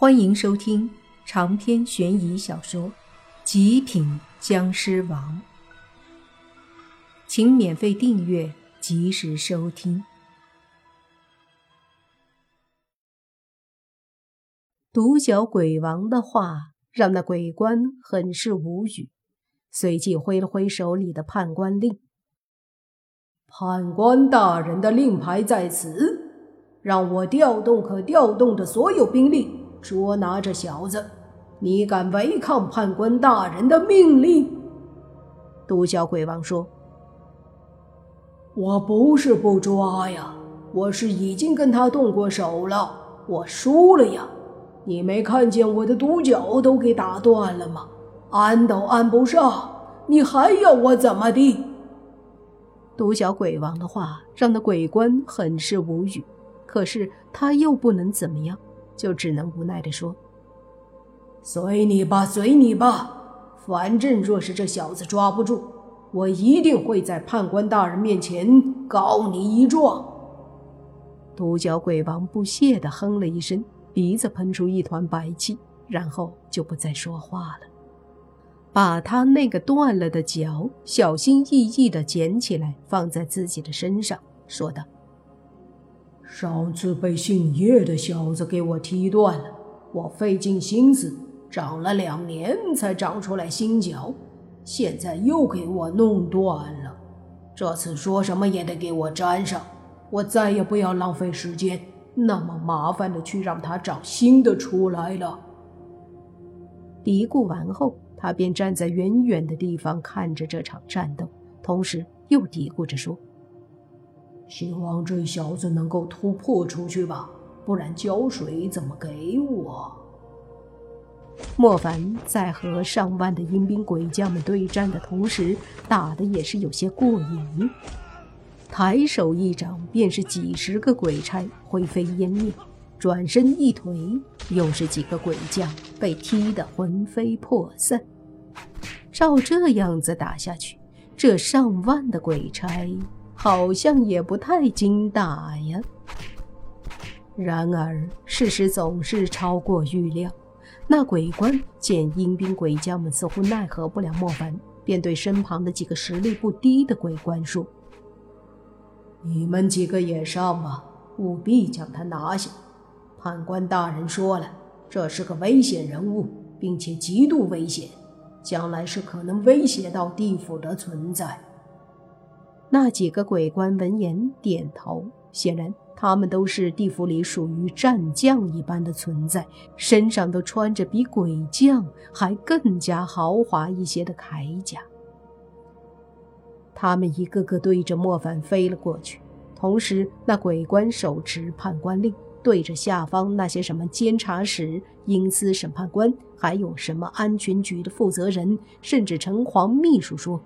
欢迎收听长篇悬疑小说《极品僵尸王》，请免费订阅，及时收听。独角鬼王的话让那鬼官很是无语，随即挥了挥手里的判官令：“判官大人的令牌在此，让我调动可调动的所有兵力。”捉拿这小子！你敢违抗判官大人的命令？独角鬼王说：“我不是不抓呀，我是已经跟他动过手了，我输了呀！你没看见我的独角都给打断了吗？安都安不上，你还要我怎么地？”独角鬼王的话让那鬼官很是无语，可是他又不能怎么样。就只能无奈地说：“随你吧，随你吧。反正若是这小子抓不住，我一定会在判官大人面前告你一状。”独角鬼王不屑地哼了一声，鼻子喷出一团白气，然后就不再说话了，把他那个断了的脚小心翼翼地捡起来，放在自己的身上，说道。上次被姓叶的小子给我踢断了，我费尽心思长了两年才长出来新脚，现在又给我弄断了。这次说什么也得给我粘上，我再也不要浪费时间，那么麻烦的去让他长新的出来了。嘀咕完后，他便站在远远的地方看着这场战斗，同时又嘀咕着说。希望这小子能够突破出去吧，不然胶水怎么给我？莫凡在和上万的阴兵鬼将们对战的同时，打的也是有些过瘾。抬手一掌，便是几十个鬼差灰飞烟灭；转身一腿，又是几个鬼将被踢得魂飞魄散。照这样子打下去，这上万的鬼差……好像也不太经打呀。然而事实总是超过预料。那鬼官见阴兵鬼将们似乎奈何不了莫凡，便对身旁的几个实力不低的鬼官说：“你们几个也上吧，务必将他拿下。判官大人说了，这是个危险人物，并且极度危险，将来是可能威胁到地府的存在。”那几个鬼官闻言点头，显然他们都是地府里属于战将一般的存在，身上都穿着比鬼将还更加豪华一些的铠甲。他们一个个对着莫凡飞了过去，同时那鬼官手持判官令，对着下方那些什么监察使、阴司审判官，还有什么安全局的负责人，甚至城隍秘书说。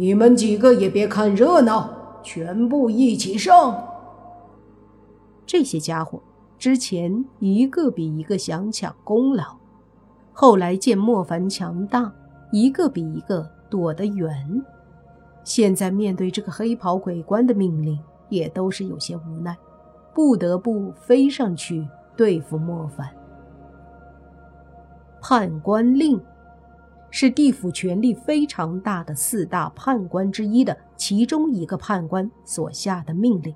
你们几个也别看热闹，全部一起上！这些家伙之前一个比一个想抢功劳，后来见莫凡强大，一个比一个躲得远。现在面对这个黑袍鬼官的命令，也都是有些无奈，不得不飞上去对付莫凡。判官令。是地府权力非常大的四大判官之一的其中一个判官所下的命令。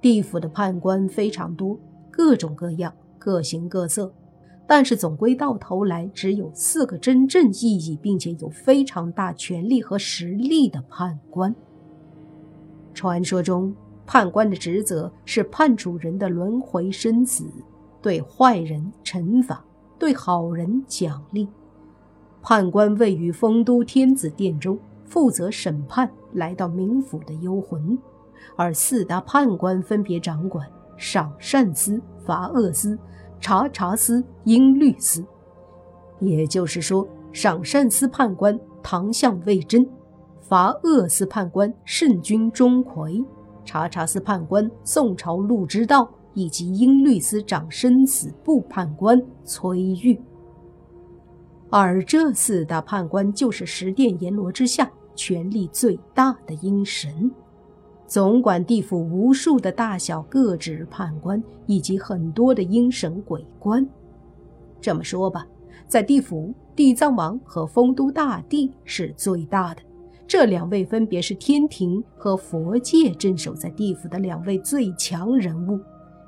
地府的判官非常多，各种各样，各形各色，但是总归到头来只有四个真正意义并且有非常大权力和实力的判官。传说中，判官的职责是判处人的轮回生死，对坏人惩罚，对好人奖励。判官位于丰都天子殿中，负责审判来到冥府的幽魂，而四大判官分别掌管赏善司、罚恶司、察察司、音律司。也就是说，赏善司判官唐相魏征，罚恶司判官圣君钟馗，察察司判官宋朝陆之道，以及音律司掌生死簿判官崔玉。而这四大判官就是十殿阎罗之下权力最大的阴神，总管地府无数的大小各职判官，以及很多的阴神鬼官。这么说吧，在地府，地藏王和丰都大帝是最大的。这两位分别是天庭和佛界镇守在地府的两位最强人物。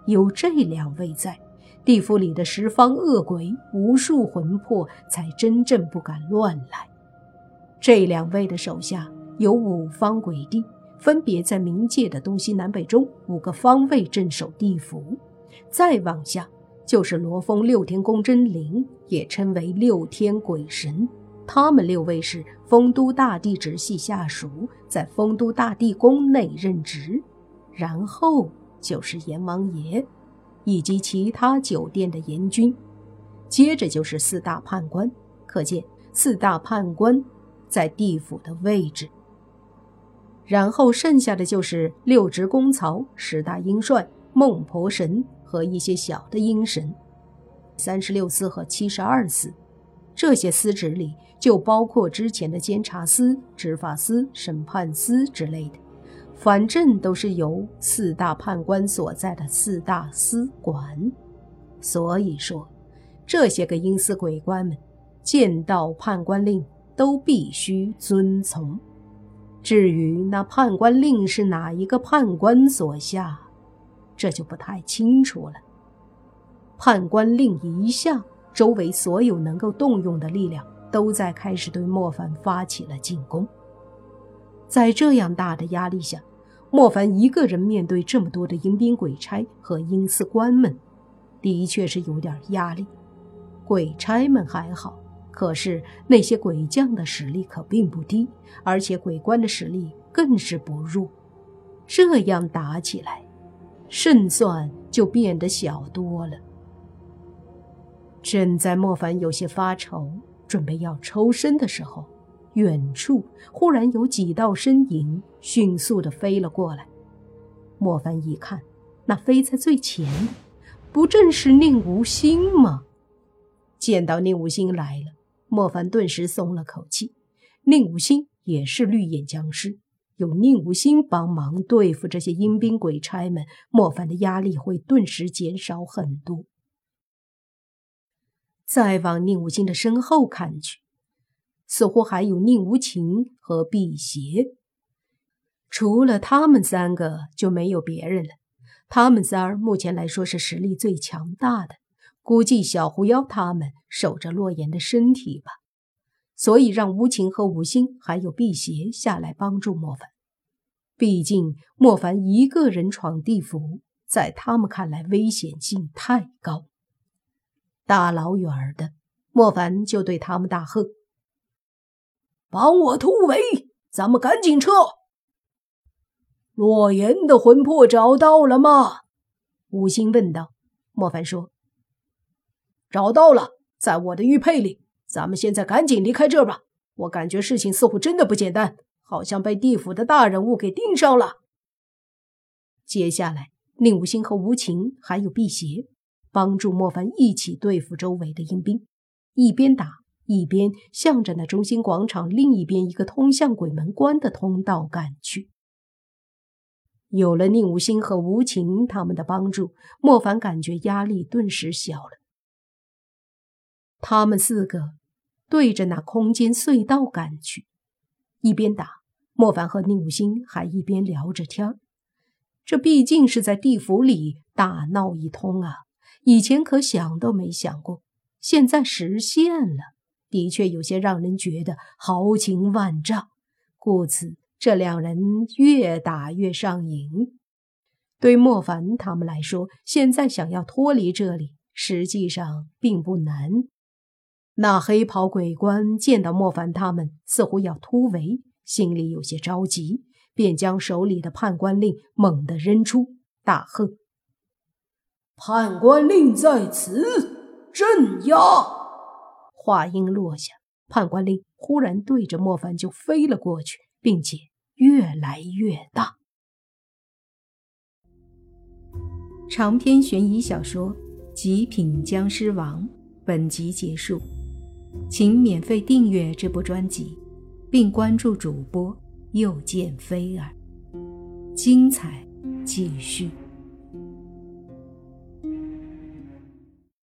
有这两位在，地府里的十方恶鬼、无数魂魄才真正不敢乱来。这两位的手下有五方鬼帝，分别在冥界的东西南北中五个方位镇守地府。再往下就是罗峰六天宫真灵，也称为六天鬼神。他们六位是丰都大帝直系下属，在丰都大帝宫内任职。然后就是阎王爷，以及其他酒店的阎君。接着就是四大判官，可见四大判官。在地府的位置，然后剩下的就是六职公曹、十大阴帅、孟婆神和一些小的阴神，三十六司和七十二司。这些司职里就包括之前的监察司、执法司、审判司之类的，反正都是由四大判官所在的四大司管。所以说，这些个阴司鬼官们见到判官令。都必须遵从。至于那判官令是哪一个判官所下，这就不太清楚了。判官令一下，周围所有能够动用的力量都在开始对莫凡发起了进攻。在这样大的压力下，莫凡一个人面对这么多的阴兵鬼差和阴司官们，的确是有点压力。鬼差们还好。可是那些鬼将的实力可并不低，而且鬼官的实力更是不弱。这样打起来，胜算就变得小多了。正在莫凡有些发愁，准备要抽身的时候，远处忽然有几道身影迅速的飞了过来。莫凡一看，那飞在最前的，不正是宁无心吗？见到宁无心来了。莫凡顿时松了口气，宁无心也是绿眼僵尸，有宁无心帮忙对付这些阴兵鬼差们，莫凡的压力会顿时减少很多。再往宁无心的身后看去，似乎还有宁无情和辟邪，除了他们三个就没有别人了。他们仨目前来说是实力最强大的。估计小狐妖他们守着洛言的身体吧，所以让无情和无心还有辟邪下来帮助莫凡。毕竟莫凡一个人闯地府，在他们看来危险性太高。大老远的，莫凡就对他们大喝：“帮我突围，咱们赶紧撤！”洛言的魂魄找到了吗？五心问道。莫凡说。找到了，在我的玉佩里。咱们现在赶紧离开这儿吧。我感觉事情似乎真的不简单，好像被地府的大人物给盯上了。接下来，宁无心和无情还有辟邪，帮助莫凡一起对付周围的阴兵，一边打一边向着那中心广场另一边一个通向鬼门关的通道赶去。有了宁无心和无情他们的帮助，莫凡感觉压力顿时小了。他们四个对着那空间隧道赶去，一边打，莫凡和宁武星还一边聊着天这毕竟是在地府里大闹一通啊！以前可想都没想过，现在实现了，的确有些让人觉得豪情万丈。故此，这两人越打越上瘾。对莫凡他们来说，现在想要脱离这里，实际上并不难。那黑袍鬼官见到莫凡他们似乎要突围，心里有些着急，便将手里的判官令猛地扔出，大喝：“判官令在此，镇压！”话音落下，判官令忽然对着莫凡就飞了过去，并且越来越大。长篇悬疑小说《极品僵尸王》本集结束。请免费订阅这部专辑，并关注主播又见菲儿。精彩继续。